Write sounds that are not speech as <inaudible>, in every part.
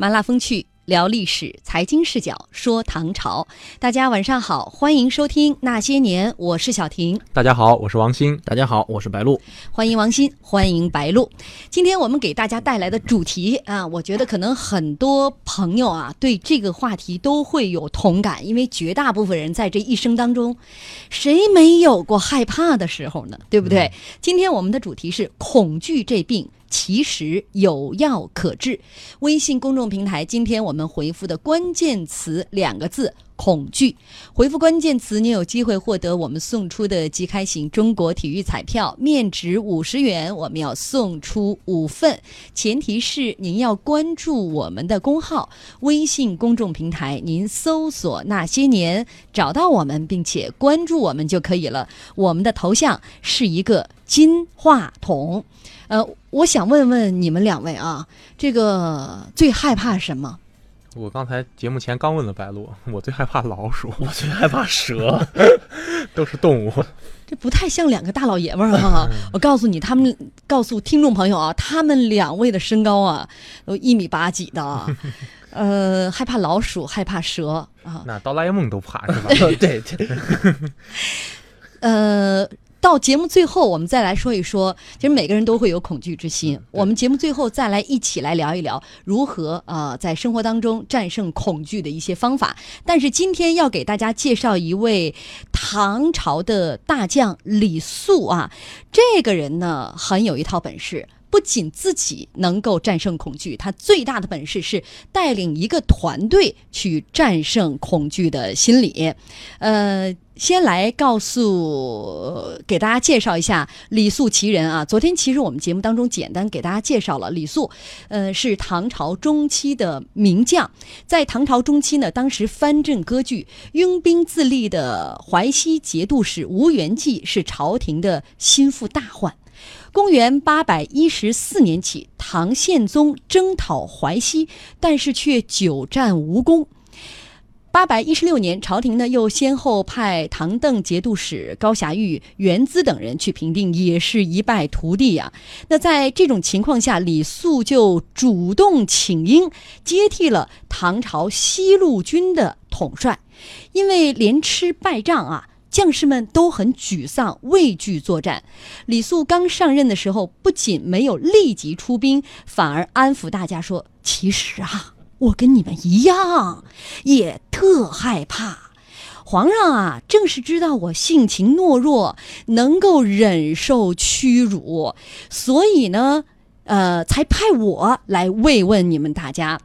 麻辣风趣。聊历史，财经视角说唐朝。大家晚上好，欢迎收听《那些年》，我是小婷。大家好，我是王鑫。大家好，我是白露。欢迎王鑫，欢迎白露。今天我们给大家带来的主题啊，我觉得可能很多朋友啊对这个话题都会有同感，因为绝大部分人在这一生当中，谁没有过害怕的时候呢？对不对？今天我们的主题是恐惧这病。其实有药可治。微信公众平台，今天我们回复的关键词两个字：恐惧。回复关键词，您有机会获得我们送出的即开型中国体育彩票，面值五十元，我们要送出五份。前提是您要关注我们的公号，微信公众平台，您搜索“那些年”，找到我们，并且关注我们就可以了。我们的头像是一个金话筒。呃，我想问问你们两位啊，这个最害怕什么？我刚才节目前刚问了白露，<laughs> 我最害怕老鼠，<laughs> 我最害怕蛇，<laughs> 都是动物。这不太像两个大老爷们儿啊！我告诉你，他们告诉听众朋友啊，他们两位的身高啊，都一米八几的。呃，害怕老鼠，害怕蛇啊。那哆啦 A 梦都怕是吧？对对。呃。到节目最后，我们再来说一说，其实每个人都会有恐惧之心。我们节目最后再来一起来聊一聊如何啊，在生活当中战胜恐惧的一些方法。但是今天要给大家介绍一位唐朝的大将李肃啊，这个人呢很有一套本事。不仅自己能够战胜恐惧，他最大的本事是带领一个团队去战胜恐惧的心理。呃，先来告诉给大家介绍一下李肃其人啊。昨天其实我们节目当中简单给大家介绍了李肃，呃，是唐朝中期的名将。在唐朝中期呢，当时藩镇割据、拥兵自立的淮西节度使吴元济是朝廷的心腹大患。公元八百一十四年起，唐宪宗征讨淮西，但是却久战无功。八百一十六年，朝廷呢又先后派唐邓节度使高霞玉、元资等人去平定，也是一败涂地呀。那在这种情况下，李肃就主动请缨，接替了唐朝西路军的统帅，因为连吃败仗啊。将士们都很沮丧，畏惧作战。李肃刚上任的时候，不仅没有立即出兵，反而安抚大家说：“其实啊，我跟你们一样，也特害怕。皇上啊，正是知道我性情懦弱，能够忍受屈辱，所以呢，呃，才派我来慰问你们大家。”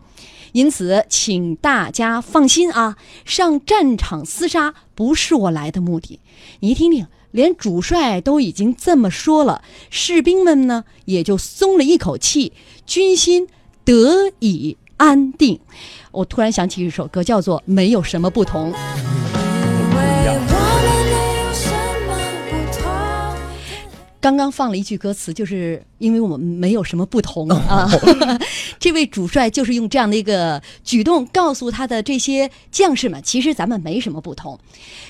因此，请大家放心啊，上战场厮杀不是我来的目的。你听听，连主帅都已经这么说了，士兵们呢也就松了一口气，军心得以安定。我突然想起一首歌，叫做《没有什么不同》。刚刚放了一句歌词，就是因为我们没有什么不同啊。<laughs> 这位主帅就是用这样的一个举动告诉他的这些将士们，其实咱们没什么不同。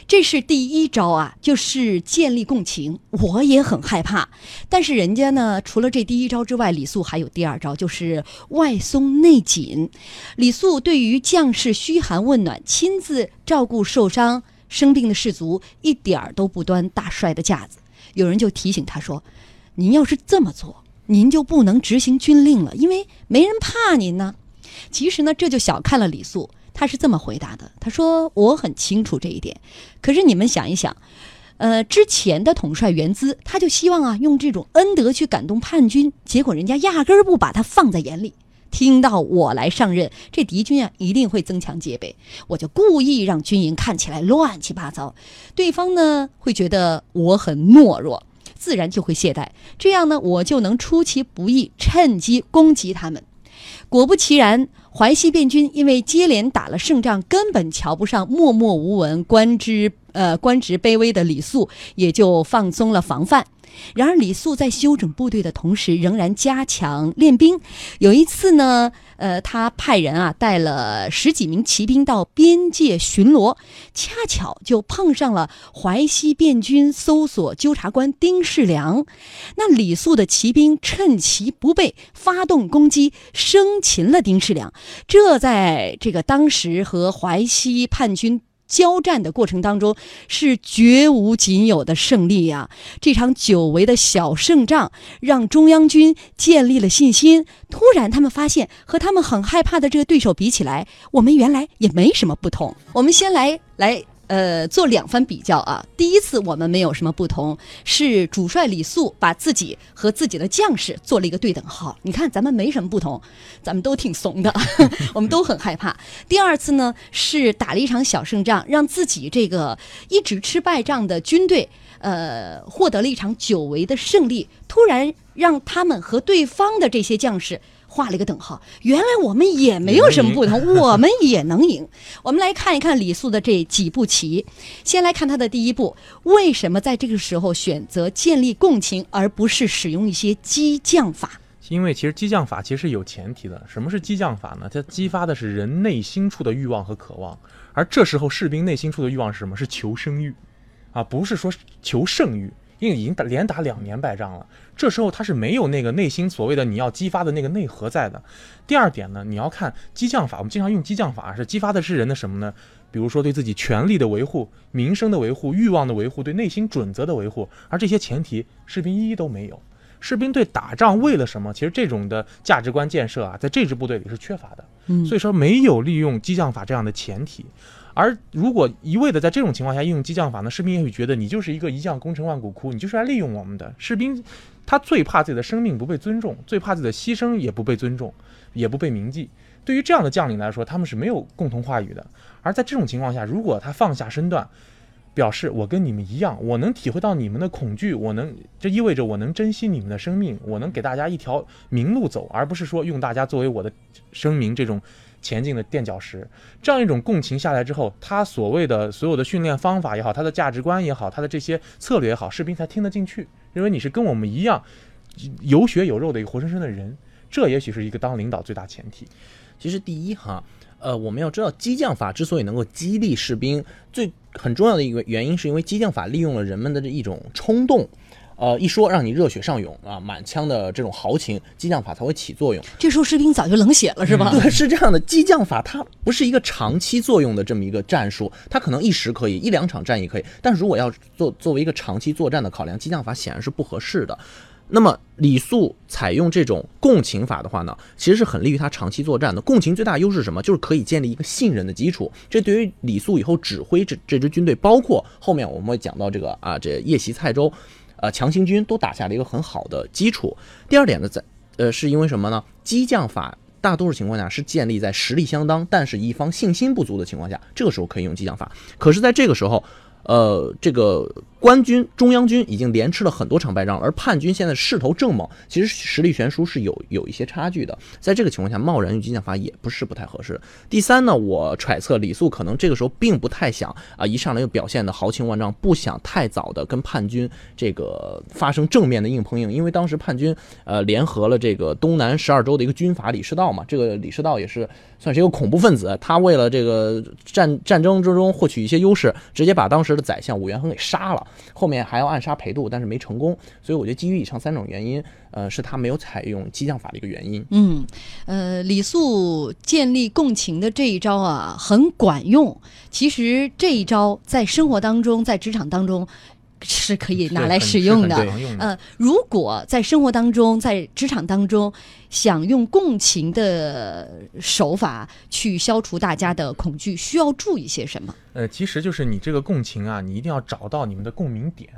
这是第一招啊，就是建立共情。我也很害怕，但是人家呢，除了这第一招之外，李肃还有第二招，就是外松内紧。李肃对于将士嘘寒问暖、亲自照顾受伤生病的士卒，一点儿都不端大帅的架子。有人就提醒他说：“您要是这么做，您就不能执行军令了，因为没人怕您呢。”其实呢，这就小看了李肃。他是这么回答的：“他说我很清楚这一点，可是你们想一想，呃，之前的统帅元资，他就希望啊用这种恩德去感动叛军，结果人家压根儿不把他放在眼里。听到我来上任，这敌军啊一定会增强戒备，我就故意让军营看起来乱七八糟，对方呢会觉得我很懦弱，自然就会懈怠，这样呢我就能出其不意，趁机攻击他们。果不其然，淮西变军因为接连打了胜仗，根本瞧不上默默无闻、官职呃官职卑微的李肃，也就放松了防范。然而，李肃在休整部队的同时，仍然加强练兵。有一次呢，呃，他派人啊带了十几名骑兵到边界巡逻，恰巧就碰上了淮西便军搜索纠察官丁世良。那李肃的骑兵趁其不备，发动攻击，生擒了丁世良。这在这个当时和淮西叛军。交战的过程当中是绝无仅有的胜利呀！这场久违的小胜仗让中央军建立了信心。突然，他们发现和他们很害怕的这个对手比起来，我们原来也没什么不同。我们先来来。呃，做两番比较啊。第一次我们没有什么不同，是主帅李肃把自己和自己的将士做了一个对等号。你看，咱们没什么不同，咱们都挺怂的，我们都很害怕。第二次呢，是打了一场小胜仗，让自己这个一直吃败仗的军队，呃，获得了一场久违的胜利，突然让他们和对方的这些将士。画了一个等号，原来我们也没有什么不同，<laughs> 我们也能赢。我们来看一看李肃的这几步棋，先来看他的第一步，为什么在这个时候选择建立共情，而不是使用一些激将法？因为其实激将法其实是有前提的。什么是激将法呢？它激发的是人内心处的欲望和渴望，而这时候士兵内心处的欲望是什么？是求生欲，啊，不是说求胜欲。因为已经打连打两年败仗了，这时候他是没有那个内心所谓的你要激发的那个内核在的。第二点呢，你要看激将法，我们经常用激将法是激发的是人的什么呢？比如说对自己权力的维护、民生的维护、欲望的维护、对内心准则的维护，而这些前提士兵一一都没有。士兵对打仗为了什么？其实这种的价值观建设啊，在这支部队里是缺乏的。嗯，所以说没有利用激将法这样的前提。而如果一味的在这种情况下应用激将法呢，士兵也会觉得你就是一个一将功成万骨枯，你就是来利用我们的。士兵他最怕自己的生命不被尊重，最怕自己的牺牲也不被尊重，也不被铭记。对于这样的将领来说，他们是没有共同话语的。而在这种情况下，如果他放下身段，表示我跟你们一样，我能体会到你们的恐惧，我能，这意味着我能珍惜你们的生命，我能给大家一条明路走，而不是说用大家作为我的声明这种。前进的垫脚石，这样一种共情下来之后，他所谓的所有的训练方法也好，他的价值观也好，他的这些策略也好，士兵才听得进去，认为你是跟我们一样有血有肉的一个活生生的人。这也许是一个当领导最大前提。其实第一哈，呃，我们要知道激将法之所以能够激励士兵，最很重要的一个原因，是因为激将法利用了人们的这一种冲动。呃，一说让你热血上涌啊，满腔的这种豪情，激将法才会起作用。<laughs> 这时候士兵早就冷血了，是吧？对，<laughs> 是这样的。激将法它不是一个长期作用的这么一个战术，它可能一时可以，一两场战役可以，但是如果要做作为一个长期作战的考量，激将法显然是不合适的。那么李肃采用这种共情法的话呢，其实是很利于他长期作战的。共情最大优势是什么？就是可以建立一个信任的基础。这对于李肃以后指挥这这支军队，包括后面我们会讲到这个啊，这夜袭蔡州。呃，强行军都打下了一个很好的基础。第二点呢，在呃，是因为什么呢？激将法大多数情况下是建立在实力相当，但是一方信心不足的情况下，这个时候可以用激将法。可是，在这个时候。呃，这个官军中央军已经连吃了很多场败仗，而叛军现在势头正猛，其实实力悬殊是有有一些差距的。在这个情况下，贸然用激将法也不是不太合适。第三呢，我揣测李肃可能这个时候并不太想啊，一上来就表现的豪情万丈，不想太早的跟叛军这个发生正面的硬碰硬，因为当时叛军呃联合了这个东南十二州的一个军阀李世道嘛，这个李世道也是算是一个恐怖分子，他为了这个战战争之中获取一些优势，直接把当时。的宰相武元衡给杀了，后面还要暗杀裴度，但是没成功。所以我觉得基于以上三种原因，呃，是他没有采用激将法的一个原因。嗯，呃，李肃建立共情的这一招啊，很管用。其实这一招在生活当中，在职场当中。是可以拿来使用的。呃，如果在生活当中，在职场当中，想用共情的手法去消除大家的恐惧，需要注意些什么？呃，其实就是你这个共情啊，你一定要找到你们的共鸣点。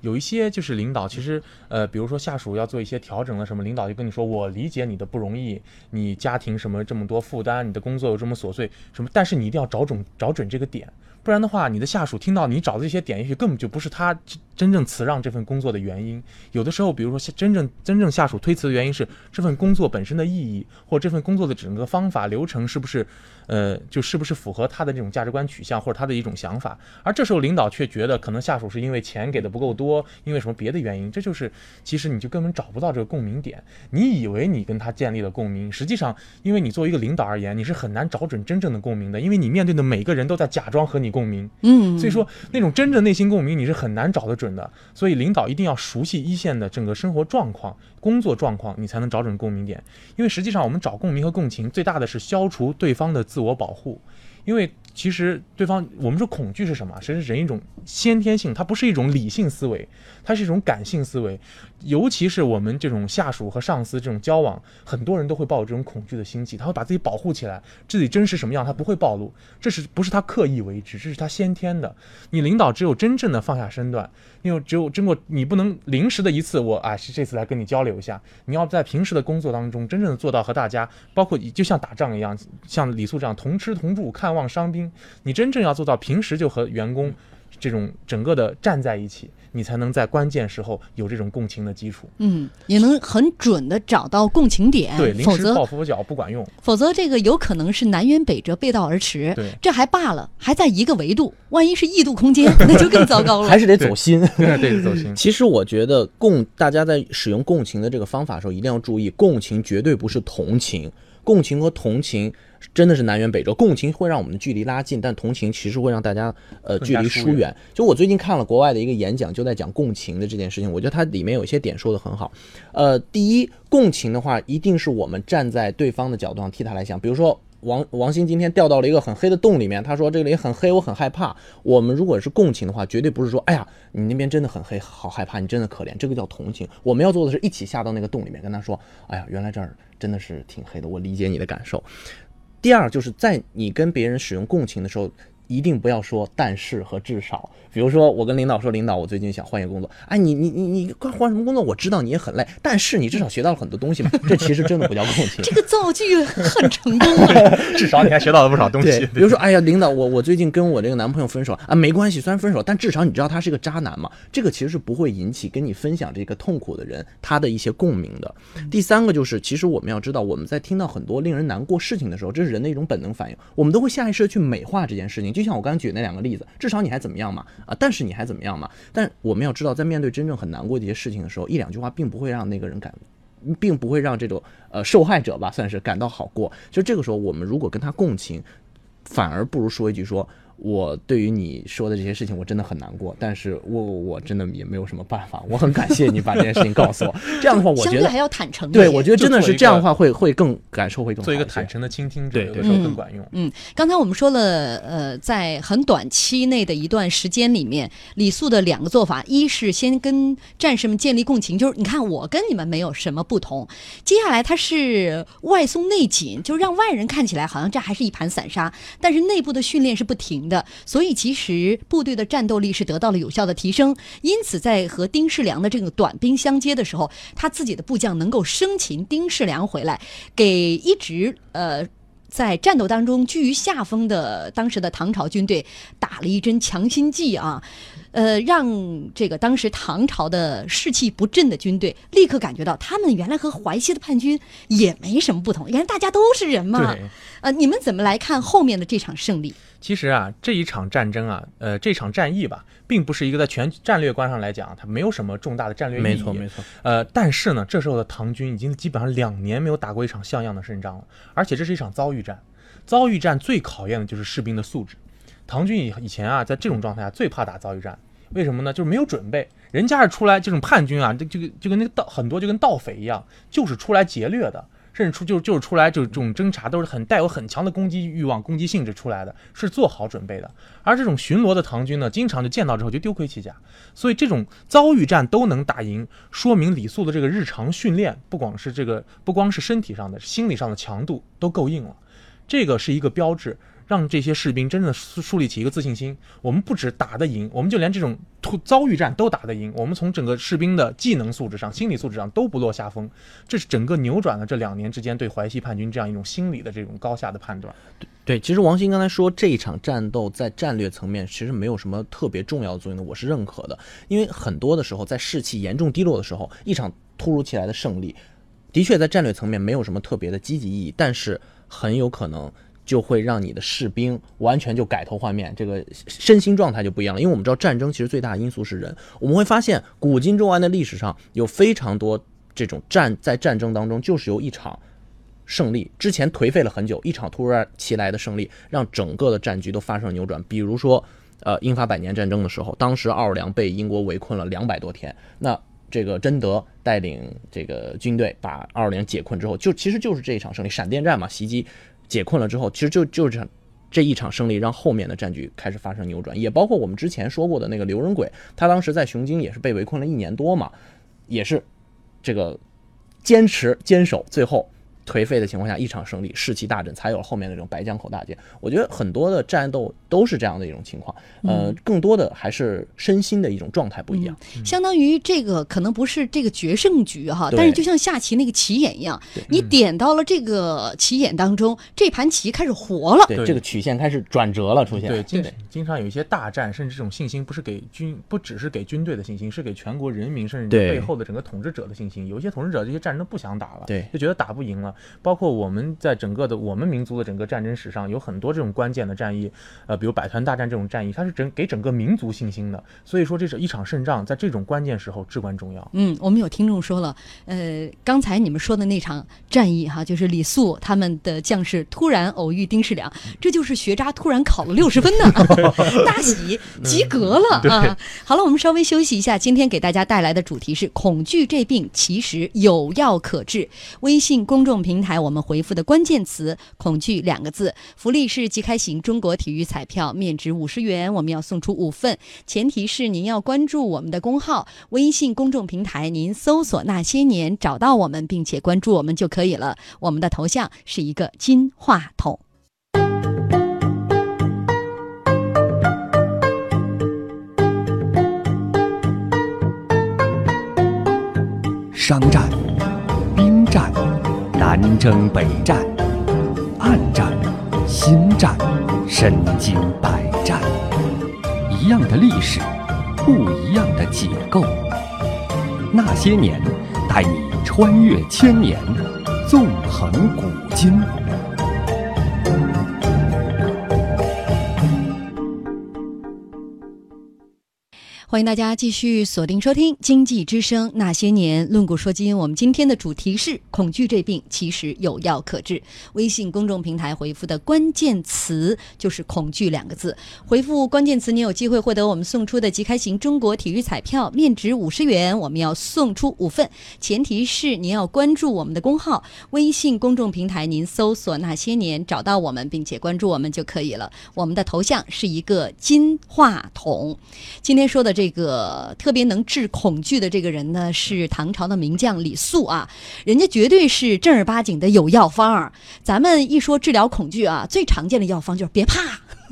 有一些就是领导，其实呃，比如说下属要做一些调整了什么，领导就跟你说，我理解你的不容易，你家庭什么这么多负担，你的工作又这么琐碎什么，但是你一定要找准找准这个点。不然的话，你的下属听到你找的这些点，也许根本就不是他真正辞让这份工作的原因。有的时候，比如说真正真正下属推辞的原因是这份工作本身的意义，或这份工作的整个方法流程是不是，呃，就是不是符合他的这种价值观取向或者他的一种想法。而这时候领导却觉得可能下属是因为钱给的不够多，因为什么别的原因，这就是其实你就根本找不到这个共鸣点。你以为你跟他建立了共鸣，实际上因为你作为一个领导而言，你是很难找准真正的共鸣的，因为你面对的每个人都在假装和你共鸣。嗯，所以说那种真正内心共鸣你是很难找得准的。所以领导一定要熟悉一线的整个生活状况、工作状况，你才能找准共鸣点。因为实际上我们找共鸣和共情，最大的是消除对方的自自我保护。因为其实对方，我们说恐惧是什么？其实人一种先天性，它不是一种理性思维，它是一种感性思维。尤其是我们这种下属和上司这种交往，很多人都会抱有这种恐惧的心气，他会把自己保护起来，自己真实什么样他不会暴露，这是不是他刻意为之？这是他先天的。你领导只有真正的放下身段，因为只有经过你不能临时的一次，我啊是这次来跟你交流一下，你要在平时的工作当中真正的做到和大家，包括就像打仗一样，像李素这样同吃同住，看望伤兵，你真正要做到平时就和员工这种整个的站在一起，你才能在关键时候有这种共情的基础。嗯，也能很准的找到共情点，对，临否则时抱佛脚不管用。否则这个有可能是南辕北辙、背道而驰。对这还罢了，还在一个维度，万一是异度空间，<laughs> 那就更糟糕了。还是得走心。对 <laughs> 对，走心。其实我觉得共大家在使用共情的这个方法的时候，一定要注意，共情绝对不是同情，共情和同情真的是南辕北辙。共情会让我们的距离拉近，但同情其实会让大家呃距离疏远。就我最近看了国外的一个演讲，就在讲共情的这件事情，我觉得它里面有一些点说的很好。呃，第一，共情的话，一定是我们站在对方的角度上替他来想，比如说。王王鑫今天掉到了一个很黑的洞里面，他说这里很黑，我很害怕。我们如果是共情的话，绝对不是说，哎呀，你那边真的很黑，好害怕，你真的可怜，这个叫同情。我们要做的是一起下到那个洞里面，跟他说，哎呀，原来这儿真的是挺黑的，我理解你的感受。第二，就是在你跟别人使用共情的时候，一定不要说但是和至少。比如说，我跟领导说，领导，我最近想换一个工作，哎，你你你你快换什么工作？我知道你也很累，但是你至少学到了很多东西嘛。这其实真的不叫共情。这个造句很成功啊！至少你还学到了不少东西。，比如说，哎呀，领导，我我最近跟我这个男朋友分手啊，没关系，虽然分手，但至少你知道他是个渣男嘛，这个其实是不会引起跟你分享这个痛苦的人他的一些共鸣的。第三个就是，其实我们要知道，我们在听到很多令人难过事情的时候，这是人的一种本能反应，我们都会下意识的去美化这件事情。就像我刚举那两个例子，至少你还怎么样嘛？啊，但是你还怎么样嘛？但我们要知道，在面对真正很难过的一些事情的时候，一两句话并不会让那个人感并不会让这种呃受害者吧，算是感到好过。就这个时候，我们如果跟他共情，反而不如说一句说。我对于你说的这些事情，我真的很难过，但是我我真的也没有什么办法。我很感谢你把这件事情告诉我。<laughs> 这样的话，我觉得相对还要坦诚对，我觉得真的是这样的话会会更感受会更好做一个坦诚的倾听者，对对有的时候更管用。嗯，刚才我们说了，呃，在很短期内的一段时间里面，李素的两个做法，一是先跟战士们建立共情，就是你看我跟你们没有什么不同。接下来他是外松内紧，就让外人看起来好像这还是一盘散沙，但是内部的训练是不停的，所以其实部队的战斗力是得到了有效的提升。因此，在和丁世良的这个短兵相接的时候，他自己的部将能够生擒丁世良回来，给一直呃。在战斗当中居于下风的当时的唐朝军队打了一针强心剂啊，呃，让这个当时唐朝的士气不振的军队立刻感觉到，他们原来和淮西的叛军也没什么不同，原来大家都是人嘛。呃，你们怎么来看后面的这场胜利？其实啊，这一场战争啊，呃，这场战役吧，并不是一个在全战略观上来讲，它没有什么重大的战略意义。没错没错。呃，但是呢，这时候的唐军已经基本上两年没有打过一场像样的胜仗了，而且这是一场遭遇战。遭遇战最考验的就是士兵的素质。唐军以以前啊，在这种状态下最怕打遭遇战，为什么呢？就是没有准备。人家是出来这种叛军啊，这这个就跟那个盗很多就跟盗匪一样，就是出来劫掠的。甚至出就就是出来就是这种侦查都是很带有很强的攻击欲望、攻击性质出来的，是做好准备的。而这种巡逻的唐军呢，经常就见到之后就丢盔弃甲，所以这种遭遇战都能打赢，说明李肃的这个日常训练，不光是这个不光是身体上的，心理上的强度都够硬了。这个是一个标志。让这些士兵真正树立起一个自信心。我们不止打得赢，我们就连这种突遭遇战都打得赢。我们从整个士兵的技能素质上、心理素质上都不落下风。这是整个扭转了这两年之间对淮西叛军这样一种心理的这种高下的判断。对，其实王鑫刚才说这一场战斗在战略层面其实没有什么特别重要的作用的，我是认可的。因为很多的时候，在士气严重低落的时候，一场突如其来的胜利，的确在战略层面没有什么特别的积极意义，但是很有可能就会让你的士兵完全就改头换面，这个身心状态就不一样了。因为我们知道战争其实最大的因素是人，我们会发现古今中外的历史上有非常多这种战在战争当中就是由一场。胜利之前颓废了很久，一场突然其来的胜利让整个的战局都发生了扭转。比如说，呃，英法百年战争的时候，当时奥尔良被英国围困了两百多天，那这个贞德带领这个军队把奥尔良解困之后，就其实就是这一场胜利，闪电战嘛，袭击解困了之后，其实就就这这一场胜利让后面的战局开始发生扭转，也包括我们之前说过的那个刘仁轨，他当时在雄津也是被围困了一年多嘛，也是这个坚持坚守，最后。颓废的情况下，一场胜利，士气大振，才有了后面那种白江口大捷。我觉得很多的战斗都是这样的一种情况，呃，更多的还是身心的一种状态不一样。相当于这个可能不是这个决胜局哈，但是就像下棋那个棋眼一样，你点到了这个棋眼当中，这盘棋开始活了，对，这个曲线开始转折了，出现。对，经经常有一些大战，甚至这种信心不是给军，不只是给军队的信心，是给全国人民，甚至背后的整个统治者的信心。有一些统治者这些战争不想打了，对，就觉得打不赢了。包括我们在整个的我们民族的整个战争史上，有很多这种关键的战役，呃，比如百团大战这种战役，它是整给整个民族信心的。所以说，这是一场胜仗，在这种关键时候至关重要。嗯，我们有听众说了，呃，刚才你们说的那场战役哈，就是李肃他们的将士突然偶遇丁世良，这就是学渣突然考了六十分呢，<laughs> 大喜 <laughs> 及格了啊！好了，我们稍微休息一下，今天给大家带来的主题是恐惧这病其实有药可治。微信公众平台我们回复的关键词“恐惧”两个字，福利是即开型中国体育彩票，面值五十元，我们要送出五份，前提是您要关注我们的公号，微信公众平台，您搜索“那些年”找到我们，并且关注我们就可以了。我们的头像是一个金话筒。商战、兵战、南征北战、暗战、心战、身经百战，一样的历史，不一样的解构。那些年，带你穿越千年，纵横古今。欢迎大家继续锁定收听《经济之声那些年》，论古说今。我们今天的主题是恐惧这病其实有药可治。微信公众平台回复的关键词就是“恐惧”两个字。回复关键词，你有机会获得我们送出的即开型中国体育彩票，面值五十元，我们要送出五份，前提是您要关注我们的公号。微信公众平台，您搜索“那些年”找到我们，并且关注我们就可以了。我们的头像是一个金话筒。今天说的。这个特别能治恐惧的这个人呢，是唐朝的名将李肃啊，人家绝对是正儿八经的有药方儿。咱们一说治疗恐惧啊，最常见的药方就是别怕，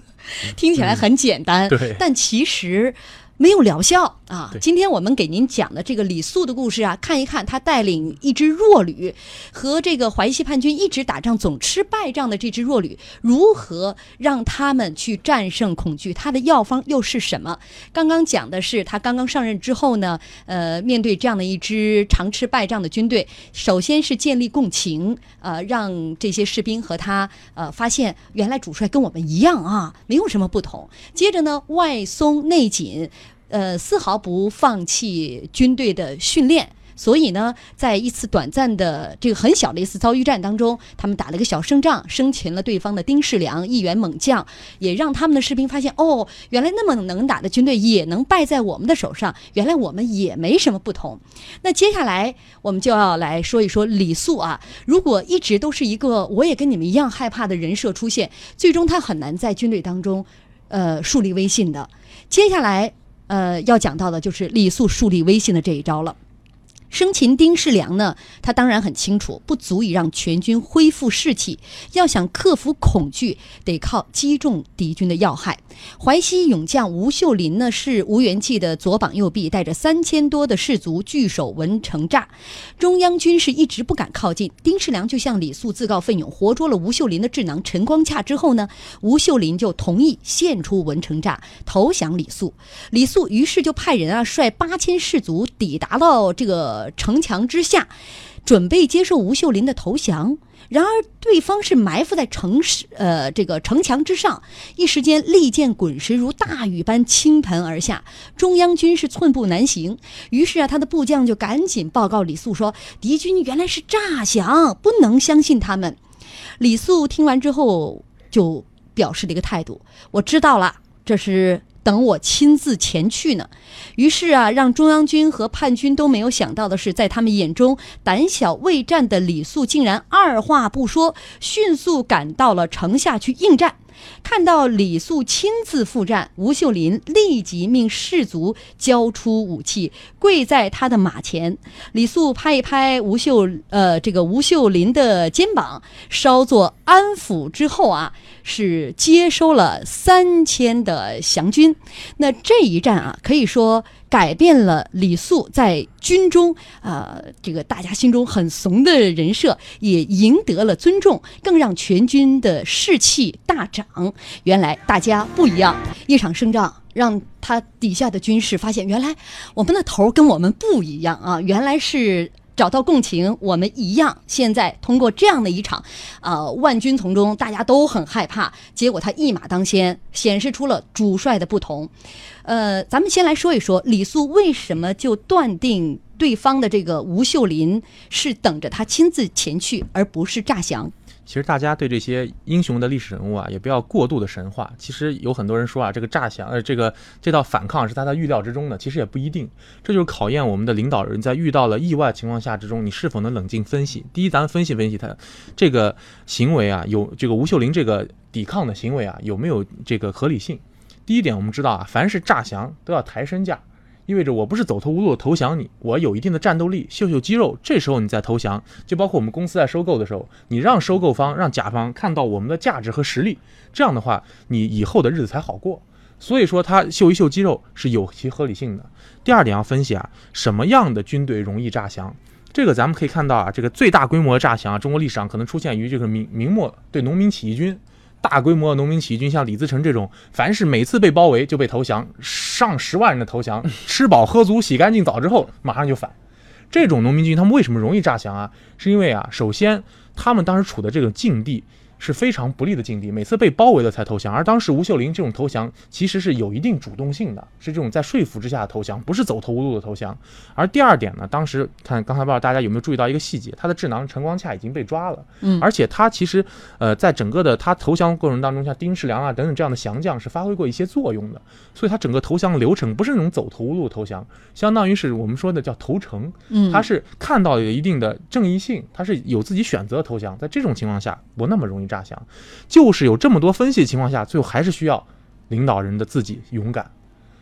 <laughs> 听起来很简单，但其实。没有疗效啊！今天我们给您讲的这个李肃的故事啊，看一看他带领一支弱旅和这个淮西叛军一直打仗总吃败仗的这支弱旅，如何让他们去战胜恐惧？他的药方又是什么？刚刚讲的是他刚刚上任之后呢，呃，面对这样的一支常吃败仗的军队，首先是建立共情，呃，让这些士兵和他呃发现原来主帅跟我们一样啊，没有什么不同。接着呢，外松内紧。呃，丝毫不放弃军队的训练，所以呢，在一次短暂的这个很小的一次遭遇战当中，他们打了个小胜仗，生擒了对方的丁世良一员猛将，也让他们的士兵发现，哦，原来那么能打的军队也能败在我们的手上，原来我们也没什么不同。那接下来我们就要来说一说李肃啊，如果一直都是一个我也跟你们一样害怕的人设出现，最终他很难在军队当中，呃，树立威信的。接下来。呃，要讲到的就是李肃树立威信的这一招了。生擒丁世良呢，他当然很清楚，不足以让全军恢复士气。要想克服恐惧，得靠击中敌军的要害。淮西勇将吴秀林呢，是吴元济的左膀右臂，带着三千多的士卒据守文成栅。中央军是一直不敢靠近。丁世良就向李肃自告奋勇，活捉了吴秀林的智囊陈光洽之后呢，吴秀林就同意献出文成栅，投降李肃。李肃于是就派人啊，率八千士卒抵达到这个城墙之下，准备接受吴秀林的投降。然而，对方是埋伏在城市呃这个城墙之上，一时间利箭滚石如大雨般倾盆而下，中央军是寸步难行。于是啊，他的部将就赶紧报告李肃说：“敌军原来是诈降，不能相信他们。”李肃听完之后就表示了一个态度：“我知道了，这是。”等我亲自前去呢。于是啊，让中央军和叛军都没有想到的是，在他们眼中胆小未战的李肃，竟然二话不说，迅速赶到了城下去应战。看到李肃亲自赴战，吴秀林立即命士卒交出武器，跪在他的马前。李肃拍一拍吴秀，呃，这个吴秀林的肩膀，稍作安抚之后啊，是接收了三千的降军。那这一战啊，可以说。改变了李肃在军中啊，这个大家心中很怂的人设，也赢得了尊重，更让全军的士气大涨。原来大家不一样，一场胜仗让他底下的军士发现，原来我们的头跟我们不一样啊，原来是。找到共情，我们一样。现在通过这样的一场，呃，万军丛中，大家都很害怕。结果他一马当先，显示出了主帅的不同。呃，咱们先来说一说李肃为什么就断定对方的这个吴秀林是等着他亲自前去，而不是诈降。其实大家对这些英雄的历史人物啊，也不要过度的神话。其实有很多人说啊，这个诈降，呃，这个这道反抗是在预料之中的。其实也不一定，这就是考验我们的领导人在遇到了意外情况下之中，你是否能冷静分析。第一，咱们分析分析他这个行为啊，有这个吴秀林这个抵抗的行为啊，有没有这个合理性？第一点，我们知道啊，凡是诈降都要抬身价。意味着我不是走投无路投降你，我有一定的战斗力，秀秀肌肉，这时候你再投降，就包括我们公司在收购的时候，你让收购方让甲方看到我们的价值和实力，这样的话，你以后的日子才好过。所以说他秀一秀肌肉是有其合理性的。第二点要分析啊，什么样的军队容易诈降？这个咱们可以看到啊，这个最大规模的诈降啊，中国历史上可能出现于这个明明末对农民起义军。大规模的农民起义军，像李自成这种，凡是每次被包围就被投降，上十万人的投降，吃饱喝足、洗干净澡之后，马上就反。这种农民军，他们为什么容易诈降啊？是因为啊，首先他们当时处的这个境地。是非常不利的境地，每次被包围了才投降。而当时吴秀玲这种投降其实是有一定主动性的，是这种在说服之下的投降，不是走投无路的投降。而第二点呢，当时看刚才不知道大家有没有注意到一个细节，他的智囊陈光洽已经被抓了，嗯，而且他其实呃在整个的他投降过程当中，像丁世良啊等等这样的降将是发挥过一些作用的，所以他整个投降流程不是那种走投无路投降，相当于是我们说的叫投诚，嗯，他是看到有一定的正义性，他是有自己选择投降，在这种情况下不那么容易诈降。就是有这么多分析的情况下，最后还是需要领导人的自己勇敢，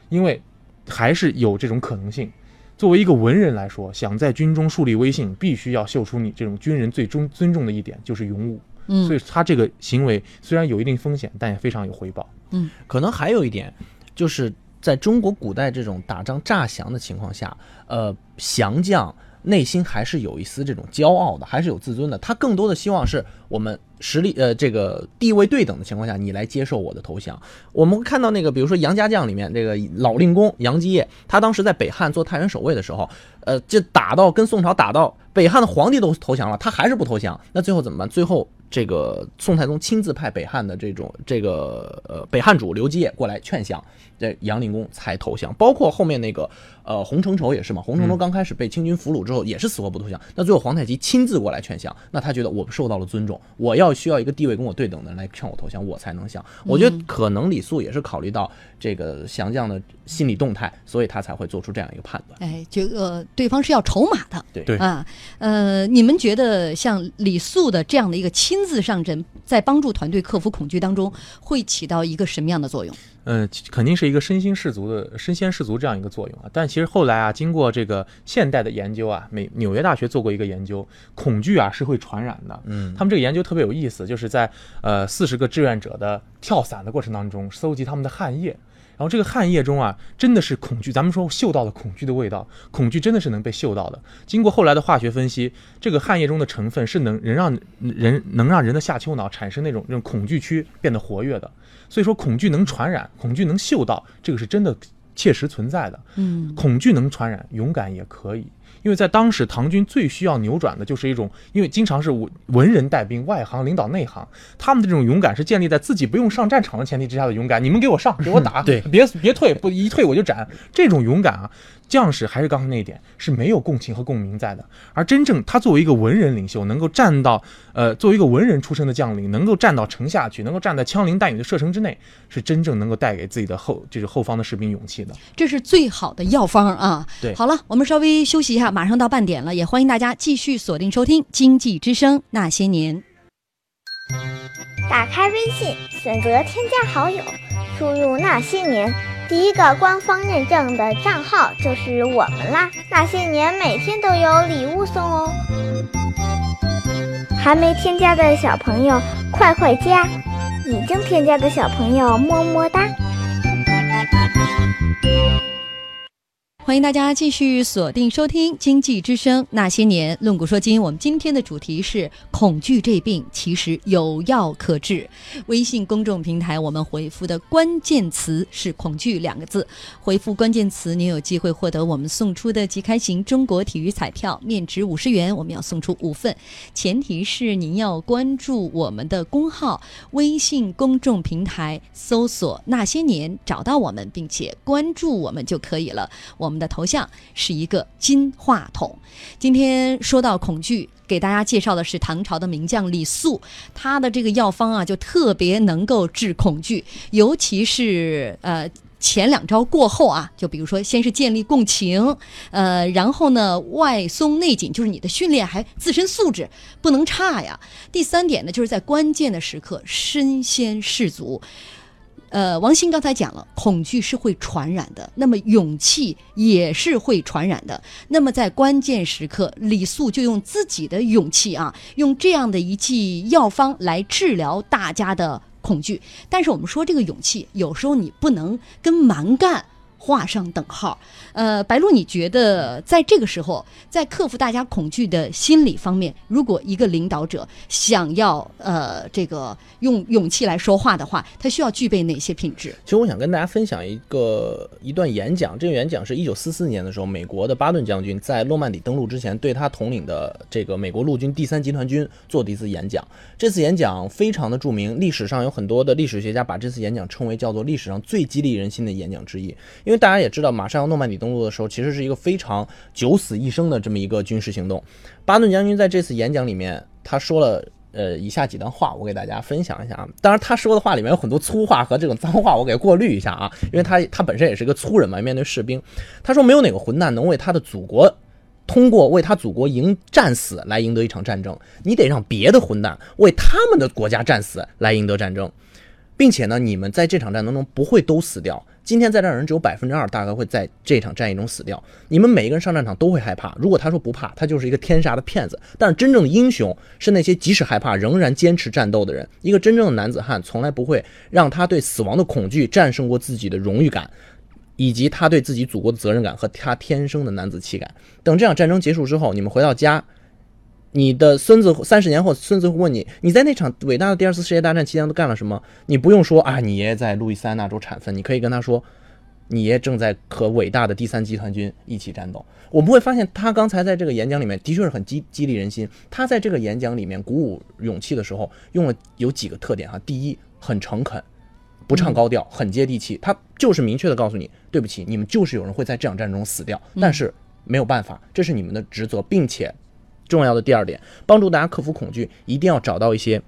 因为还是有这种可能性。作为一个文人来说，想在军中树立威信，必须要秀出你这种军人最终尊重的一点，就是勇武。嗯，所以他这个行为虽然有一定风险，但也非常有回报。嗯，可能还有一点，就是在中国古代这种打仗诈降的情况下，呃，降将内心还是有一丝这种骄傲的，还是有自尊的。他更多的希望是我们。实力呃，这个地位对等的情况下，你来接受我的投降。我们看到那个，比如说杨家将里面这个老令公杨继业，他当时在北汉做太原守卫的时候，呃，就打到跟宋朝打到北汉的皇帝都投降了，他还是不投降。那最后怎么办？最后这个宋太宗亲自派北汉的这种这个呃北汉主刘基业过来劝降，这杨令公才投降。包括后面那个呃洪承畴也是嘛，洪承畴刚开始被清军俘虏之后也是死活不投降。那最后皇太极亲自过来劝降，那他觉得我受到了尊重，我要。需要一个地位跟我对等的人来劝我投降，我才能降。我觉得可能李肃也是考虑到这个降将的心理动态，所以他才会做出这样一个判断。哎，这个对方是要筹码的，对对啊，呃，你们觉得像李肃的这样的一个亲自上阵，在帮助团队克服恐惧当中，会起到一个什么样的作用？呃，肯定是一个身先士卒的身先士卒这样一个作用啊。但其实后来啊，经过这个现代的研究啊，美纽约大学做过一个研究，恐惧啊是会传染的。嗯他们这个研究特别有意思，就是在呃四十个志愿者的跳伞的过程当中，搜集他们的汗液。然后这个汗液中啊，真的是恐惧。咱们说嗅到了恐惧的味道，恐惧真的是能被嗅到的。经过后来的化学分析，这个汗液中的成分是能人让人能让人的下丘脑产生那种那种恐惧区变得活跃的。所以说，恐惧能传染，恐惧能嗅到，这个是真的切实存在的。嗯恐惧能传染，勇敢也可以。因为在当时，唐军最需要扭转的就是一种，因为经常是文文人带兵，外行领导内行，他们的这种勇敢是建立在自己不用上战场的前提之下的勇敢。你们给我上，给我打，对别别退，不一退我就斩。这种勇敢啊，将士还是刚才那一点是没有共情和共鸣在的。而真正他作为一个文人领袖，能够站到呃，作为一个文人出身的将领，能够站到城下去，能够站在枪林弹雨的射程之内，是真正能够带给自己的后就是后方的士兵勇气的。这是最好的药方啊！对好了，我们稍微休息一下，马上到半点了，也欢迎大家继续锁定收听《经济之声那些年》。打开微信，选择添加好友，输入那些年，第一个官方认证的账号就是我们啦。那些年每天都有礼物送哦。还没添加的小朋友快快加，已经添加的小朋友么么哒。欢迎大家继续锁定收听《经济之声那些年》，论古说今。我们今天的主题是恐惧这病其实有药可治。微信公众平台我们回复的关键词是“恐惧”两个字，回复关键词，您有机会获得我们送出的即开型中国体育彩票，面值五十元，我们要送出五份，前提是您要关注我们的公号微信公众平台，搜索“那些年”，找到我们，并且关注我们就可以了。我我们的头像是一个金话筒。今天说到恐惧，给大家介绍的是唐朝的名将李肃，他的这个药方啊，就特别能够治恐惧，尤其是呃。前两招过后啊，就比如说，先是建立共情，呃，然后呢，外松内紧，就是你的训练还自身素质不能差呀。第三点呢，就是在关键的时刻身先士卒。呃，王鑫刚才讲了，恐惧是会传染的，那么勇气也是会传染的。那么在关键时刻，李素就用自己的勇气啊，用这样的一剂药方来治疗大家的恐惧。但是我们说这个勇气，有时候你不能跟蛮干。画上等号。呃，白露，你觉得在这个时候，在克服大家恐惧的心理方面，如果一个领导者想要呃这个用勇气来说话的话，他需要具备哪些品质？其实我想跟大家分享一个一段演讲，这个演讲是一九四四年的时候，美国的巴顿将军在诺曼底登陆之前，对他统领的这个美国陆军第三集团军做的一次演讲。这次演讲非常的著名，历史上有很多的历史学家把这次演讲称为叫做历史上最激励人心的演讲之一。因为因为大家也知道，马上要诺曼底登陆的时候，其实是一个非常九死一生的这么一个军事行动。巴顿将军在这次演讲里面，他说了。呃，以下几段话我给大家分享一下啊。当然，他说的话里面有很多粗话和这种脏话，我给过滤一下啊，因为他他本身也是一个粗人嘛，面对士兵，他说没有哪个混蛋能为他的祖国通过为他祖国赢战死来赢得一场战争，你得让别的混蛋为他们的国家战死来赢得战争，并且呢，你们在这场战争中不会都死掉。今天在这儿人只有百分之二，大概会在这场战役中死掉。你们每一个人上战场都会害怕。如果他说不怕，他就是一个天杀的骗子。但是真正的英雄是那些即使害怕仍然坚持战斗的人。一个真正的男子汉从来不会让他对死亡的恐惧战胜过自己的荣誉感，以及他对自己祖国的责任感和他天生的男子气概。等这场战争结束之后，你们回到家。你的孙子三十年后，孙子会问你，你在那场伟大的第二次世界大战期间都干了什么？你不用说啊，你爷爷在路易斯安那州产粪，你可以跟他说，你爷爷正在和伟大的第三集团军一起战斗。我们会发现，他刚才在这个演讲里面的确是很激激励人心。他在这个演讲里面鼓舞勇气的时候，用了有几个特点哈。第一，很诚恳，不唱高调，很接地气。他就是明确的告诉你，对不起，你们就是有人会在这场战争中死掉，但是没有办法，这是你们的职责，并且。重要的第二点，帮助大家克服恐惧，一定要找到一些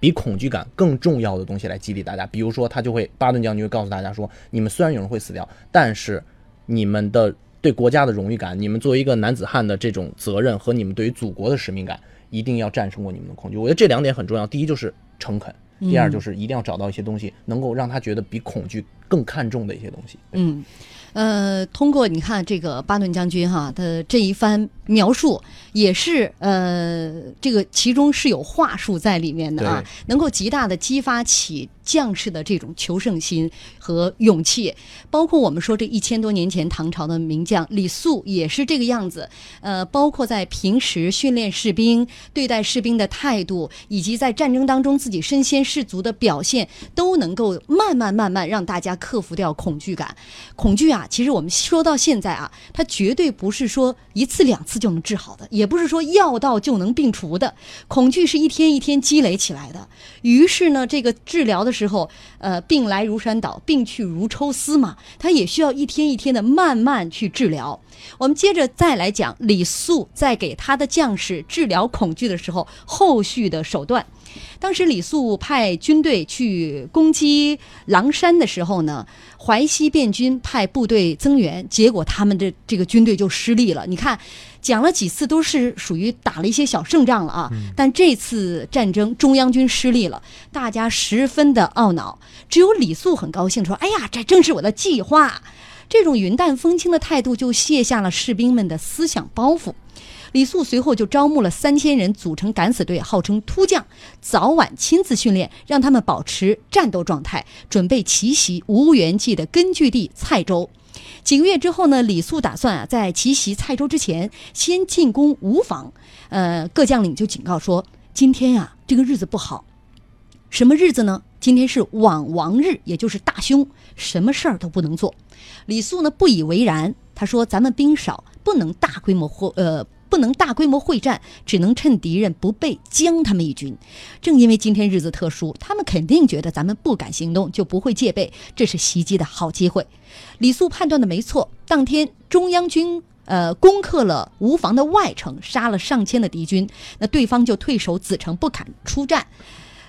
比恐惧感更重要的东西来激励大家。比如说，他就会巴顿将军会告诉大家说：“你们虽然有人会死掉，但是你们的对国家的荣誉感，你们作为一个男子汉的这种责任和你们对于祖国的使命感，一定要战胜过你们的恐惧。”我觉得这两点很重要。第一就是诚恳，第二就是一定要找到一些东西能够让他觉得比恐惧更看重的一些东西。嗯，呃，通过你看这个巴顿将军哈的这一番描述，也是呃，这个其中是有话术在里面的啊，能够极大的激发起将士的这种求胜心和勇气。包括我们说这一千多年前唐朝的名将李肃也是这个样子。呃，包括在平时训练士兵、对待士兵的态度，以及在战争当中自己身先士卒的表现，都能够慢慢慢慢让大家克服掉恐惧感。恐惧啊，其实我们说到现在啊，它绝对不是说一次两次就能治好的，也不是说药到就能病除的。恐惧是一天一天积累起来的。于是呢，这个治疗的时候，呃，病来如山倒，病去如抽丝嘛，他也需要一天一天的慢慢去治疗。我们接着再来讲李肃在给他的将士治疗恐惧的时候，后续的手段。当时李肃派军队去攻击狼山的时候呢，淮西变军派部队增援，结果他们的这个军队就失利了。你看，讲了几次都是属于打了一些小胜仗了啊，但这次战争中央军失利了，大家十分的懊恼。只有李肃很高兴，说：“哎呀，这正是我的计划。”这种云淡风轻的态度就卸下了士兵们的思想包袱。李肃随后就招募了三千人组成敢死队，号称突将，早晚亲自训练，让他们保持战斗状态，准备奇袭吴元济的根据地蔡州。几个月之后呢，李肃打算啊，在奇袭蔡州之前，先进攻吴房。呃，各将领就警告说：“今天呀，这个日子不好。什么日子呢？今天是网王日，也就是大凶，什么事儿都不能做。”李肃呢不以为然，他说：“咱们兵少，不能大规模或呃，不能大规模会战，只能趁敌人不备将他们一军。正因为今天日子特殊，他们肯定觉得咱们不敢行动，就不会戒备，这是袭击的好机会。”李肃判断的没错，当天中央军呃攻克了吴房的外城，杀了上千的敌军，那对方就退守子城，不敢出战。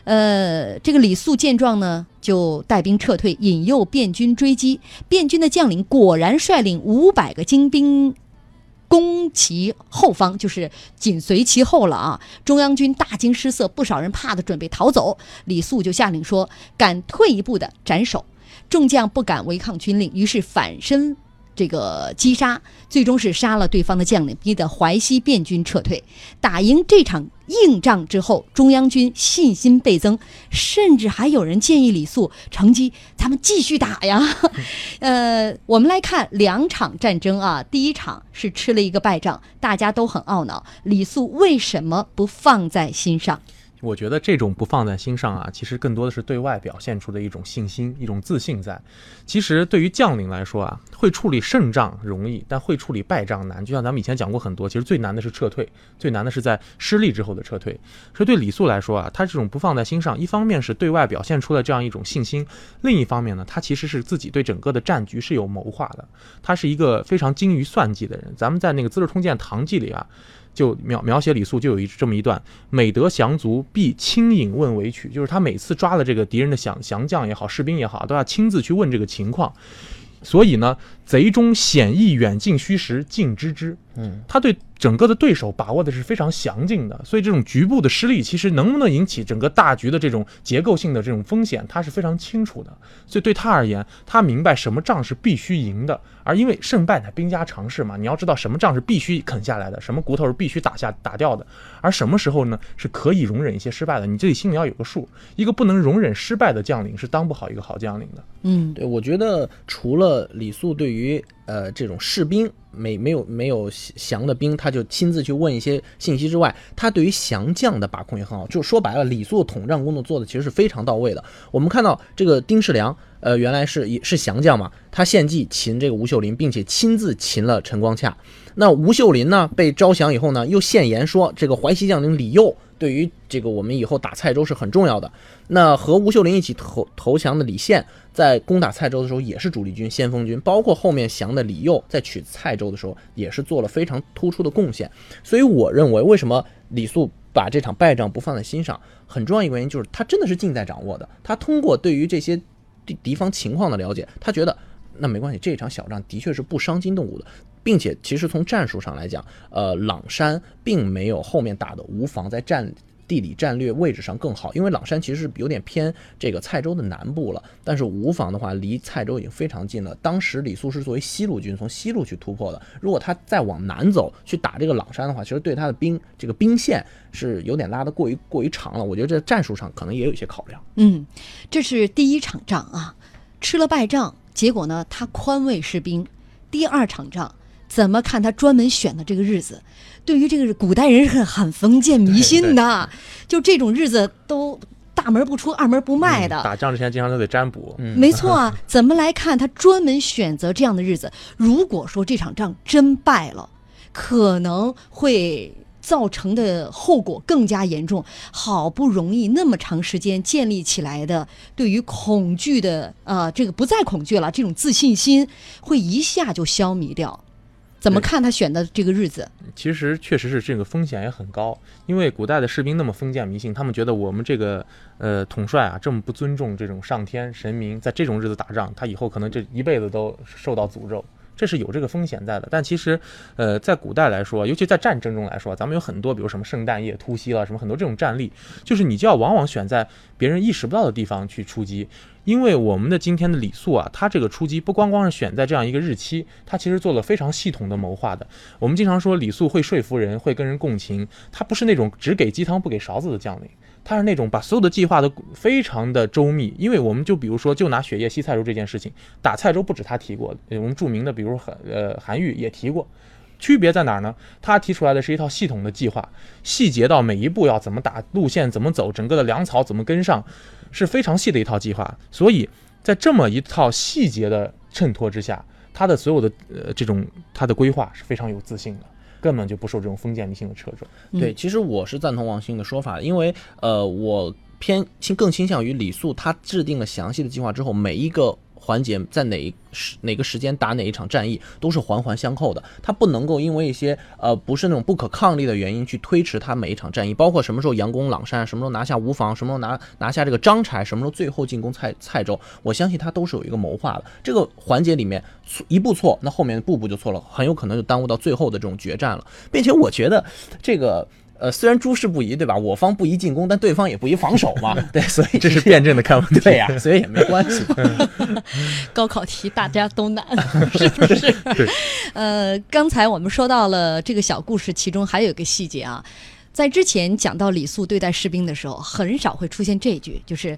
呃，这个李肃见状呢，就带兵撤退，引诱便军追击。便军的将领果然率领五百个精兵攻其后方，就是紧随其后了啊！中央军大惊失色，不少人怕的准备逃走。李肃就下令说：“敢退一步的斩首。”众将不敢违抗军令，于是反身。这个击杀，最终是杀了对方的将领，逼得淮西变军撤退。打赢这场硬仗之后，中央军信心倍增，甚至还有人建议李肃乘机咱们继续打呀。<laughs> 呃，我们来看两场战争啊，第一场是吃了一个败仗，大家都很懊恼。李肃为什么不放在心上？我觉得这种不放在心上啊，其实更多的是对外表现出的一种信心、一种自信在。其实对于将领来说啊，会处理胜仗容易，但会处理败仗难。就像咱们以前讲过很多，其实最难的是撤退，最难的是在失利之后的撤退。所以对李肃来说啊，他这种不放在心上，一方面是对外表现出了这样一种信心，另一方面呢，他其实是自己对整个的战局是有谋划的。他是一个非常精于算计的人。咱们在那个《资治通鉴·唐记》里啊。就描描写李肃就有一这么一段，每得降卒必亲引问为取，就是他每次抓了这个敌人的降降将也好，士兵也好，都要亲自去问这个情况。所以呢，贼中险易远近虚实尽知之。嗯，他对。整个的对手把握的是非常详尽的，所以这种局部的失利，其实能不能引起整个大局的这种结构性的这种风险，他是非常清楚的。所以对他而言，他明白什么仗是必须赢的，而因为胜败乃兵家常事嘛，你要知道什么仗是必须啃下来的，什么骨头是必须打下打掉的，而什么时候呢是可以容忍一些失败的，你自己心里要有个数。一个不能容忍失败的将领是当不好一个好将领的。嗯，对，我觉得除了李肃对于。于呃，这种士兵没没有没有降的兵，他就亲自去问一些信息之外，他对于降将的把控也很好。就说白了，李肃统战工作做的其实是非常到位的。我们看到这个丁世良，呃，原来是也是降将嘛，他献计擒这个吴秀林，并且亲自擒了陈光洽。那吴秀林呢，被招降以后呢，又献言说这个淮西将领李佑对于这个我们以后打蔡州是很重要的。那和吴秀林一起投投降的李宪。在攻打蔡州的时候，也是主力军、先锋军，包括后面降的李佑，在取蔡州的时候，也是做了非常突出的贡献。所以，我认为，为什么李肃把这场败仗不放在心上，很重要一个原因就是他真的是尽在掌握的。他通过对于这些敌敌方情况的了解，他觉得那没关系，这场小仗的确是不伤筋动骨的，并且其实从战术上来讲，呃，朗山并没有后面打的吴房在战。地理战略位置上更好，因为朗山其实是有点偏这个蔡州的南部了，但是吴房的话离蔡州已经非常近了。当时李肃是作为西路军从西路去突破的，如果他再往南走去打这个朗山的话，其实对他的兵这个兵线是有点拉得过于过于长了。我觉得这战术上可能也有一些考量。嗯，这是第一场仗啊，吃了败仗，结果呢，他宽慰士兵。第二场仗怎么看？他专门选的这个日子，对于这个古代人是很封建迷信的，就这种日子都大门不出二门不迈的。打仗之前经常都得占卜。嗯 <laughs> 没错啊，怎么来看？他专门选择这样的日子。如果说这场仗真败了，可能会造成的后果更加严重。好不容易那么长时间建立起来的对于恐惧的呃这个不再恐惧了，这种自信心会一下就消弭掉。怎么看他选的这个日子？其实确实是这个风险也很高，因为古代的士兵那么封建迷信，他们觉得我们这个呃统帅啊这么不尊重这种上天神明，在这种日子打仗，他以后可能这一辈子都受到诅咒。这是有这个风险在的，但其实，呃，在古代来说，尤其在战争中来说，咱们有很多，比如什么圣诞夜突袭了，什么很多这种战例，就是你就要往往选在别人意识不到的地方去出击，因为我们的今天的李肃啊，他这个出击不光光是选在这样一个日期，他其实做了非常系统的谋划的。我们经常说李肃会说服人，会跟人共情，他不是那种只给鸡汤不给勺子的将领。他是那种把所有的计划都非常的周密，因为我们就比如说，就拿雪夜西蔡州这件事情，打蔡州不止他提过，我们著名的比如韩呃韩愈也提过，区别在哪儿呢？他提出来的是一套系统的计划，细节到每一步要怎么打，路线怎么走，整个的粮草怎么跟上，是非常细的一套计划。所以在这么一套细节的衬托之下，他的所有的呃这种他的规划是非常有自信的，根本就不受这种封建迷信的掣肘。对，其实我是赞同王兴的说法，因为呃，我偏倾更倾向于李肃他制定了详细的计划之后，每一个环节在哪一时哪个时间打哪一场战役都是环环相扣的，他不能够因为一些呃不是那种不可抗力的原因去推迟他每一场战役，包括什么时候佯攻朗山，什么时候拿下吴房，什么时候拿拿下这个张柴，什么时候最后进攻蔡蔡州，我相信他都是有一个谋划的。这个环节里面错一步错，那后面步步就错了，很有可能就耽误到最后的这种决战了，并且我觉得这个。呃，虽然诸事不宜，对吧？我方不宜进攻，但对方也不宜防守嘛，<laughs> 对，所以这是辩证的看问题。<laughs> 对呀、所以也没关系。<laughs> 高考题大家都难，是不是？对。呃，刚才我们说到了这个小故事，其中还有一个细节啊，在之前讲到李肃对待士兵的时候，很少会出现这句，就是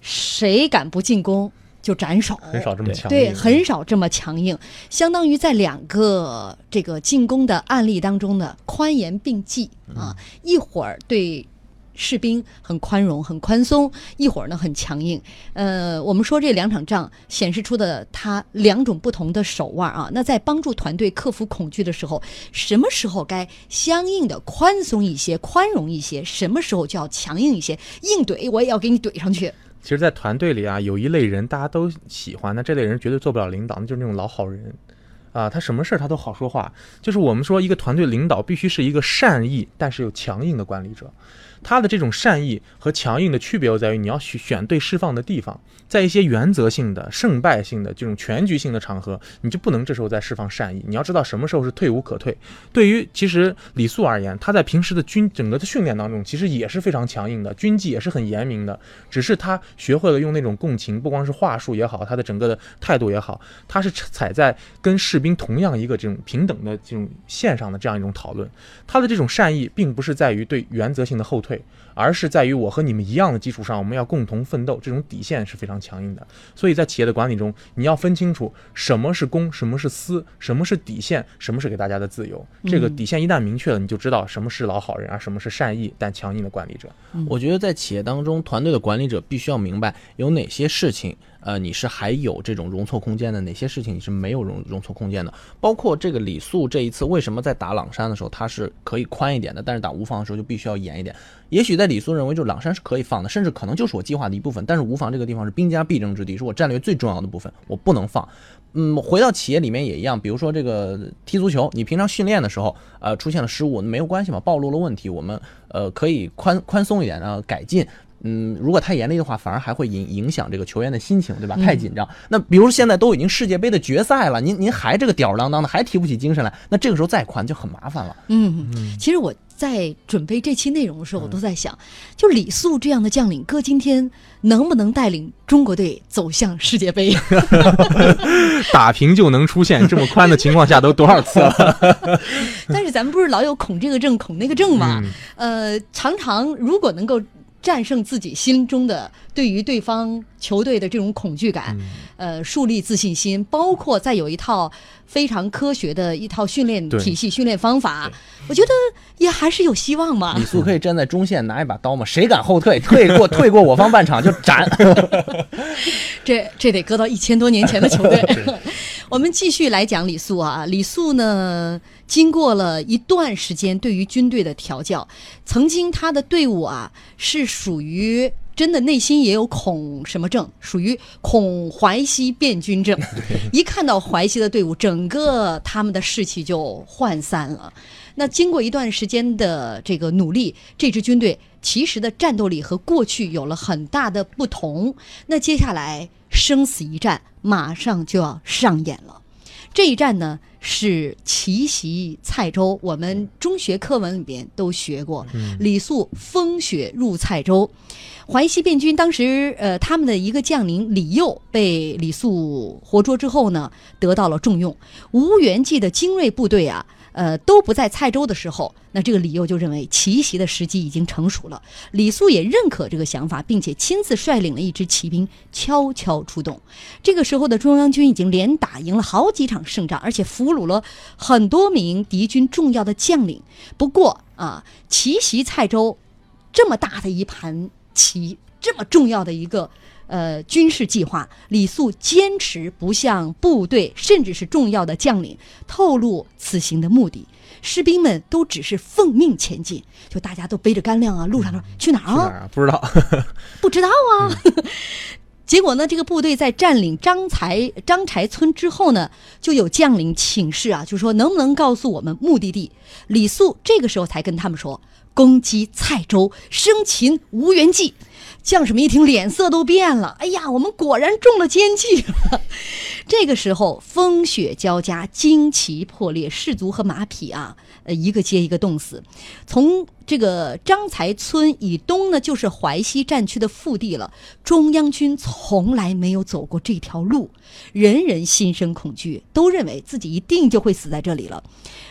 谁敢不进攻就斩首。很少这么强硬。对，很少这么强硬，相当于在两个这个进攻的案例当中呢，宽严并济啊，一会儿对。士兵很宽容、很宽松，一会儿呢很强硬。呃，我们说这两场仗显示出的他两种不同的手腕啊。那在帮助团队克服恐惧的时候，什么时候该相应的宽松一些、宽容一些？什么时候就要强硬一些？硬怼我也要给你怼上去。其实，在团队里啊，有一类人大家都喜欢，那这类人绝对做不了领导，那就是那种老好人。啊，他什么事儿他都好说话，就是我们说一个团队领导必须是一个善意但是又强硬的管理者，他的这种善意和强硬的区别又在于你要选选对释放的地方，在一些原则性的、胜败性的这种全局性的场合，你就不能这时候再释放善意，你要知道什么时候是退无可退。对于其实李肃而言，他在平时的军整个的训练当中，其实也是非常强硬的，军纪也是很严明的，只是他学会了用那种共情，不光是话术也好，他的整个的态度也好，他是踩在跟士兵同样一个这种平等的这种线上的这样一种讨论。他的这种善意，并不是在于对原则性的后退，退，而是在于我和你们一样的基础上，我们要共同奋斗，这种底线是非常强硬的。所以在企业的管理中，你要分清楚什么是公，什么是私，什么是底线，什么是给大家的自由。这个底线一旦明确了，你就知道什么是老好人，而什么是善意但强硬的管理者。我觉得在企业当中，团队的管理者必须要明白有哪些事情，呃，你是还有这种容错空间的，哪些事情你是没有容容错空间的。包括这个李素这一次为什么在打朗山的时候他是可以宽一点的，但是打吴房的时候就必须要严一点。也许在李肃认为，就朗山是可以放的，甚至可能就是我计划的一部分，但是吴房这个地方是兵家必争之地，是我战略最重要的部分，我不能放。嗯，回到企业里面也一样，比如说这个踢足球，你平常训练的时候，呃，出现了失误，没有关系嘛，暴露了问题，我们呃可以宽宽松一点，然后改进。嗯，如果太严厉的话，反而还会影影响这个球员的心情，对吧？太紧张。那比如现在都已经世界杯的决赛了，您您还这个吊儿郎当的，还提不起精神来，那这个时候再宽就很麻烦了。嗯，其实我在准备这期内容的时候，我都在想，就李素这样的将领，搁今天能不能带领中国队走向世界杯？<laughs> 打平就能出现这么宽的情况下，都多少次了？<laughs> 但是咱们不是老有恐这个症、恐那个症吗？嗯呃，常常如果能够战胜自己心中的对于对方球队的这种恐惧感，嗯呃，树立自信心，包括再有一套非常科学的一套训练体系、训练方法，我觉得也还是有希望嘛李。素可以站在中线拿一把刀嘛？谁敢后退，退过退过我方半场就斩。<laughs> 这这得搁到一千多年前的球队。<laughs> 我们继续来讲李素啊，李素呢，经过了一段时间对于军队的调教，曾经他的队伍啊是属于。真的内心也有恐什么症，属于恐淮西变军症。一看到淮西的队伍，整个他们的士气就涣散了。那经过一段时间的这个努力，这支军队其实的战斗力和过去有了很大的不同。那接下来生死一战马上就要上演了。这一战呢是奇袭蔡州，我们中学课文里边都学过。李肃风雪入蔡州，淮西变军当时呃他们的一个将领李佑被李肃活捉之后呢，得到了重用。吴元济的精锐部队啊。呃，都不在蔡州的时候，那这个李佑就认为奇袭的时机已经成熟了。李肃也认可这个想法，并且亲自率领了一支骑兵悄悄出动。这个时候的中央军已经连打赢了好几场胜仗，而且俘虏了很多名敌军重要的将领。不过啊，奇袭蔡州这么大的一盘棋，这么重要的一个。呃，军事计划，李肃坚持不向部队甚至是重要的将领透露此行的目的，士兵们都只是奉命前进，就大家都背着干粮啊，路上说去哪儿啊？去哪儿啊？不知道。<laughs> 不知道啊。<laughs> 结果呢，这个部队在占领张才张柴村之后呢，就有将领请示啊，就说能不能告诉我们目的地？李肃这个时候才跟他们说，攻击蔡州，生擒吴元济。将士们一听，脸色都变了。哎呀，我们果然中了奸计。<laughs> 这个时候，风雪交加，旌旗破裂，士卒和马匹啊，呃，一个接一个冻死。从这个张才村以东呢，就是淮西战区的腹地了。中央军从来没有走过这条路，人人心生恐惧，都认为自己一定就会死在这里了。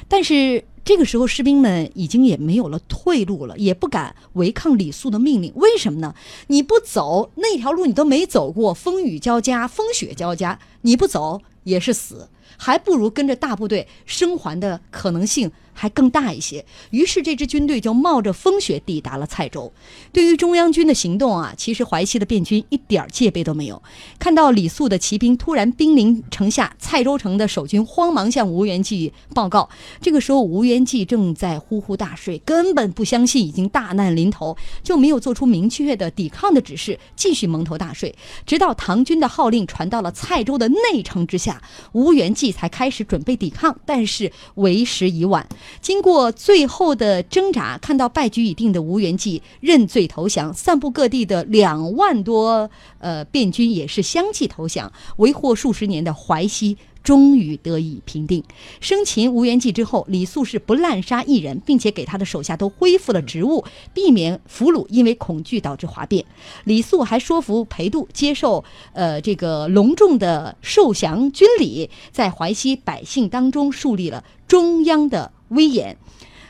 但是这个时候，士兵们已经也没有了退路了，也不敢违抗李肃的命令。为什么呢？你不走那条路，你都没走过，风雨交加，风雪交加，你不走也是死，还不如跟着大部队生还的可能性还更大一些。于是这支军队就冒着风雪抵达了蔡州。对于中央军的行动啊，其实淮西的便军一点戒备都没有。看到李肃的骑兵突然兵临城下，蔡州城的守军慌忙向吴元济报告。这个时候，吴元济正在呼呼大睡，根本不相信已经大难临头，就没有做出明确的抵抗的指示，继续蒙头大睡。直到唐军的号令传到了蔡州的内城之下，吴元济才开始准备抵抗，但是为时已晚。经过最后的挣扎，看到败局已定的吴元济认罪投降，散布各地的两万多呃便军也是相继投降，为祸数十年的淮西。终于得以平定。生擒吴元济之后，李肃是不滥杀一人，并且给他的手下都恢复了职务，避免俘虏因为恐惧导致哗变。李肃还说服裴度接受呃这个隆重的受降军礼，在淮西百姓当中树立了中央的威严。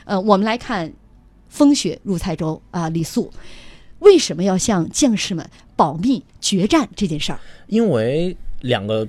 呃，我们来看风雪入蔡州啊、李肃为什么要向将士们保密决战这件事儿？因为两个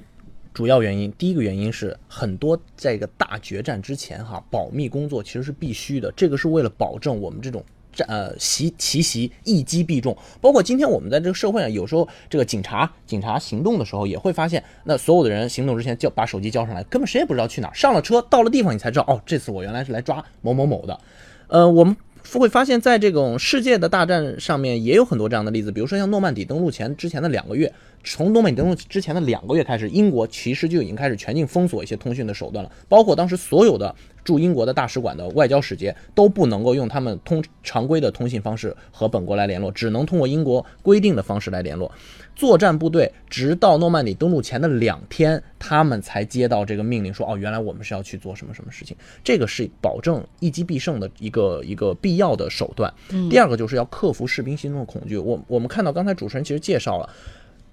主要原因，第一个原因是很多在一个大决战之前哈，保密工作其实是必须的，这个是为了保证我们这种。战呃袭奇袭一击必中，包括今天我们在这个社会上，有时候这个警察警察行动的时候，也会发现，那所有的人行动之前就把手机交上来，根本谁也不知道去哪儿，上了车到了地方，你才知道哦，这次我原来是来抓某某某的。呃，我们会发现，在这种世界的大战上面，也有很多这样的例子，比如说像诺曼底登陆前之前的两个月，从诺曼底登陆之前的两个月开始，英国其实就已经开始全境封锁一些通讯的手段了，包括当时所有的驻英国的大使馆的外交使节都不能够用他们通常规的通信方式和本国来联络，只能通过英国规定的方式来联络。作战部队直到诺曼底登陆前的两天，他们才接到这个命令，说哦，原来我们是要去做什么什么事情。这个是保证一击必胜的一个一个必要的手段。第二个就是要克服士兵心中的恐惧。我我们看到刚才主持人其实介绍了。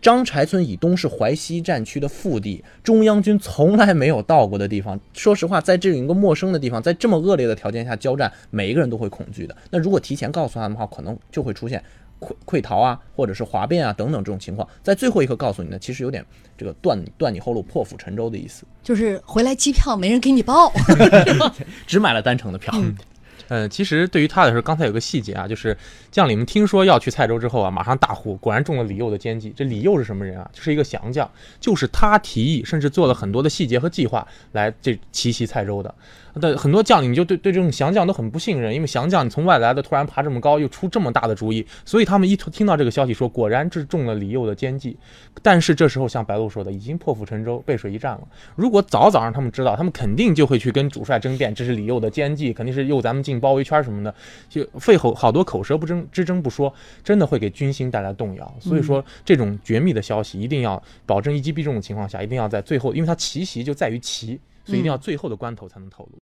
张柴村以东是淮西战区的腹地，中央军从来没有到过的地方。说实话，在这样一个陌生的地方，在这么恶劣的条件下交战，每一个人都会恐惧的。那如果提前告诉他们的话，可能就会出现溃溃逃啊，或者是哗变啊等等这种情况。在最后一刻告诉你呢，其实有点这个断断你后路、破釜沉舟的意思。就是回来机票没人给你报，<laughs> <laughs> 只买了单程的票。呃，其实对于他来说，刚才有个细节啊，就是将领们听说要去蔡州之后啊，马上大呼，果然中了李佑的奸计。这李佑是什么人啊？就是一个降将，就是他提议，甚至做了很多的细节和计划来这奇袭蔡州的。的很多将领就对对这种降将都很不信任，因为降将你从外来的突然爬这么高，又出这么大的主意，所以他们一听到这个消息说，果然这中了李佑的奸计。但是这时候像白鹿说的，已经破釜沉舟，背水一战了。如果早早让他们知道，他们肯定就会去跟主帅争辩，这是李佑的奸计，肯定是诱咱们进包围圈什么的，就费口好多口舌不争之争不说，真的会给军心带来动摇。所以说这种绝密的消息，一定要保证一击必中的情况下，一定要在最后，因为他奇袭就在于奇，所以一定要最后的关头才能透露。